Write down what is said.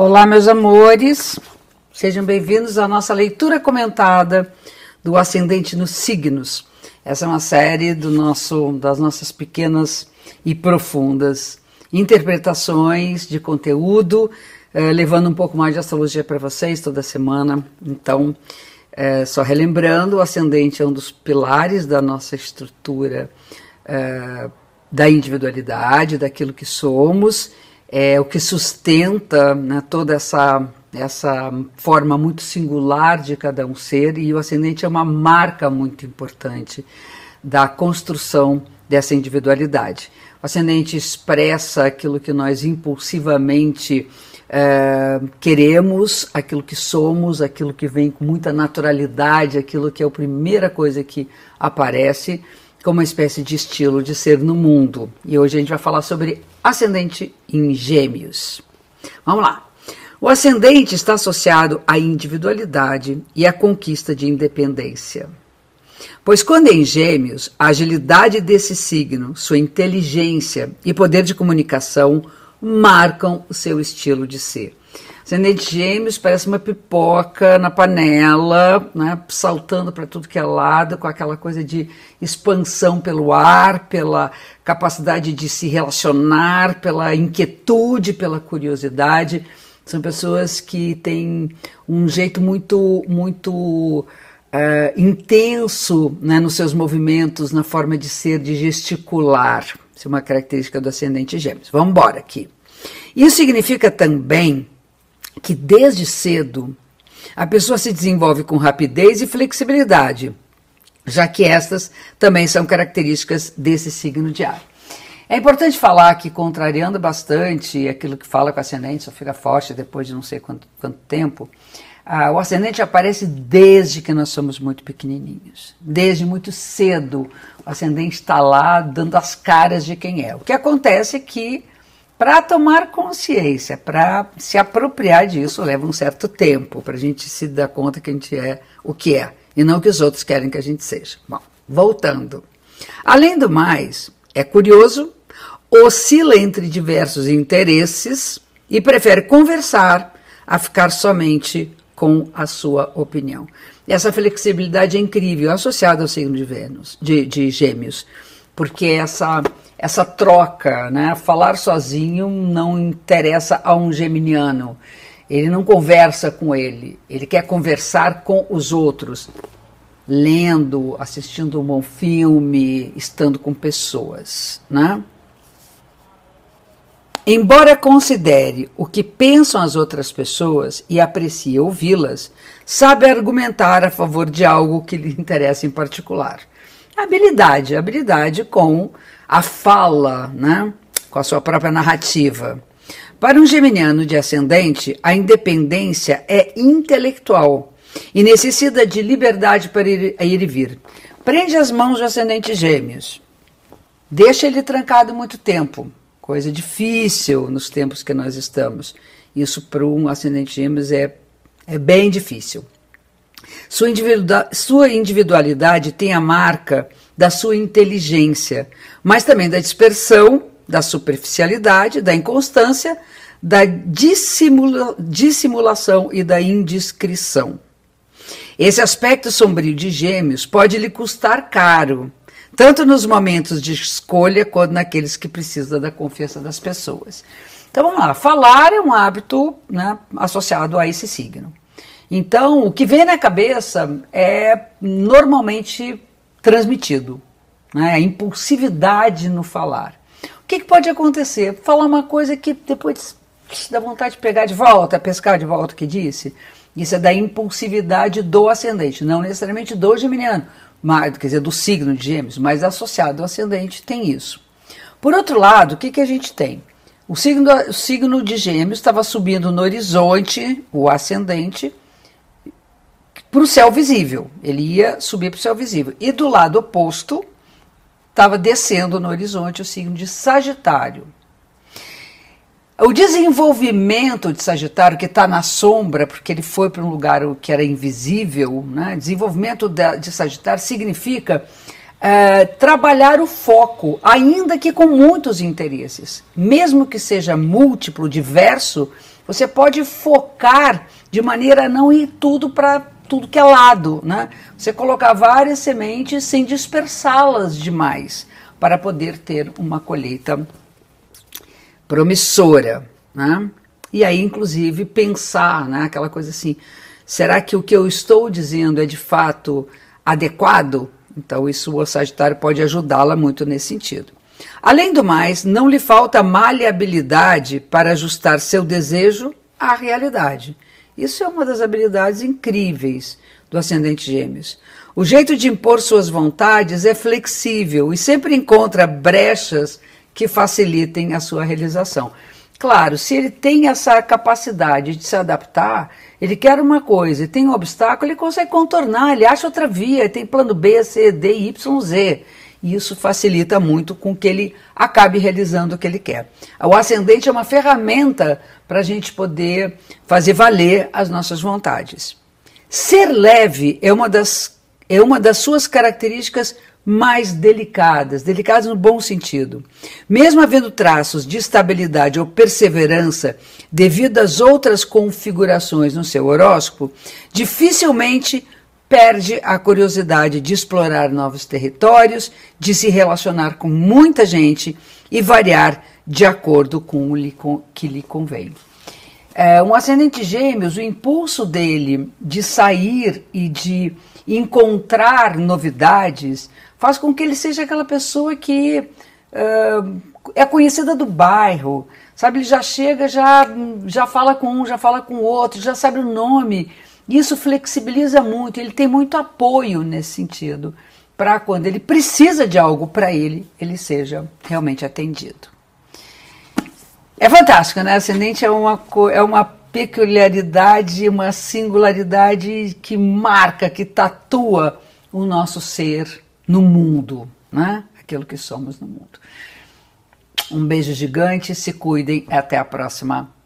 Olá, meus amores, sejam bem-vindos à nossa leitura comentada do Ascendente nos Signos. Essa é uma série do nosso, das nossas pequenas e profundas interpretações de conteúdo, eh, levando um pouco mais de astrologia para vocês toda semana. Então, eh, só relembrando, o ascendente é um dos pilares da nossa estrutura eh, da individualidade, daquilo que somos é o que sustenta né, toda essa, essa forma muito singular de cada um ser, e o ascendente é uma marca muito importante da construção dessa individualidade. O ascendente expressa aquilo que nós impulsivamente é, queremos, aquilo que somos, aquilo que vem com muita naturalidade, aquilo que é a primeira coisa que aparece como uma espécie de estilo de ser no mundo. E hoje a gente vai falar sobre ascendente em Gêmeos. Vamos lá. O ascendente está associado à individualidade e à conquista de independência. Pois quando em Gêmeos, a agilidade desse signo, sua inteligência e poder de comunicação marcam o seu estilo de ser. Ascendente Gêmeos parece uma pipoca na panela, né, saltando para tudo que é lado, com aquela coisa de expansão pelo ar, pela capacidade de se relacionar, pela inquietude, pela curiosidade. São pessoas que têm um jeito muito, muito uh, intenso né, nos seus movimentos, na forma de ser, de gesticular. Isso é uma característica do ascendente Gêmeos. Vamos embora aqui. Isso significa também que desde cedo a pessoa se desenvolve com rapidez e flexibilidade, já que estas também são características desse signo de ar. É importante falar que, contrariando bastante aquilo que fala com o ascendente, só fica forte depois de não sei quanto, quanto tempo, ah, o ascendente aparece desde que nós somos muito pequenininhos. Desde muito cedo, o ascendente está lá dando as caras de quem é. O que acontece é que para tomar consciência, para se apropriar disso, leva um certo tempo para a gente se dar conta que a gente é o que é e não o que os outros querem que a gente seja. Bom, voltando. Além do mais, é curioso, oscila entre diversos interesses e prefere conversar a ficar somente com a sua opinião. Essa flexibilidade é incrível, associada ao signo de Vênus, de, de Gêmeos, porque essa essa troca, né? Falar sozinho não interessa a um geminiano. Ele não conversa com ele, ele quer conversar com os outros, lendo, assistindo um bom filme, estando com pessoas, né? Embora considere o que pensam as outras pessoas e aprecie ouvi-las, sabe argumentar a favor de algo que lhe interessa em particular. Habilidade, habilidade com a fala, né, com a sua própria narrativa. Para um geminiano de ascendente, a independência é intelectual e necessita de liberdade para ir, ir e vir. Prende as mãos do ascendente gêmeos. Deixa ele trancado muito tempo. Coisa difícil nos tempos que nós estamos. Isso para um ascendente gêmeos é, é bem difícil. Sua, sua individualidade tem a marca da sua inteligência, mas também da dispersão, da superficialidade, da inconstância, da dissimula dissimulação e da indiscrição. Esse aspecto sombrio de Gêmeos pode lhe custar caro, tanto nos momentos de escolha quanto naqueles que precisam da confiança das pessoas. Então vamos lá, falar é um hábito né, associado a esse signo. Então, o que vem na cabeça é normalmente transmitido. Né? A impulsividade no falar. O que, que, pode acontecer? Falar uma coisa que depois dá vontade de pegar de volta, pescar de volta, que disse. Isso é da impulsividade do ascendente, não necessariamente do geminiano, mas, quer dizer, do signo de gêmeos, mas associado ao ascendente tem isso. Por outro lado, o que, que a gente tem? O signo, o signo de gêmeos estava subindo no horizonte, o ascendente, para o céu visível. Ele ia subir para o céu visível. E do lado oposto, estava descendo no horizonte o signo de Sagitário. O desenvolvimento de Sagitário, que está na sombra, porque ele foi para um lugar que era invisível, né? desenvolvimento de Sagitário significa é, trabalhar o foco, ainda que com muitos interesses. Mesmo que seja múltiplo, diverso, Você pode focar de maneira a não ir tudo para tudo que é lado, né? Você colocar várias sementes sem dispersá-las demais para poder ter uma colheita promissora, né? E aí, inclusive, pensar, né? Aquela coisa assim, será que o que eu estou dizendo é de fato adequado? Então, isso o Sagitário pode ajudá-la muito nesse sentido. Além do mais, não lhe falta maleabilidade para ajustar seu desejo à realidade. Isso é uma das habilidades incríveis do ascendente Gêmeos. O jeito de impor suas vontades é flexível e sempre encontra brechas que facilitem a sua realização. Claro, se ele tem essa capacidade de se adaptar, ele quer uma coisa e tem um obstáculo, ele consegue contornar, ele acha outra via, tem plano B, C, D, Y, Z. E isso facilita muito com que ele acabe realizando o que ele quer. O ascendente é uma ferramenta para a gente poder fazer valer as nossas vontades. Ser leve é uma das, é uma das suas características mais delicadas, delicadas no bom sentido. Mesmo havendo traços de estabilidade ou perseverança devido às outras configurações no seu horóscopo, dificilmente perde a curiosidade de explorar novos territórios, de se relacionar com muita gente e variar de acordo com o que lhe convém. É, um ascendente gêmeos, o impulso dele de sair e de encontrar novidades faz com que ele seja aquela pessoa que uh, é conhecida do bairro, sabe? Ele já chega, já, já fala com um, já fala com o outro, já sabe o nome. Isso flexibiliza muito, ele tem muito apoio nesse sentido, para quando ele precisa de algo para ele, ele seja realmente atendido. É fantástico, né? Ascendente é uma, é uma peculiaridade, uma singularidade que marca, que tatua o nosso ser no mundo, né? Aquilo que somos no mundo. Um beijo gigante, se cuidem, até a próxima.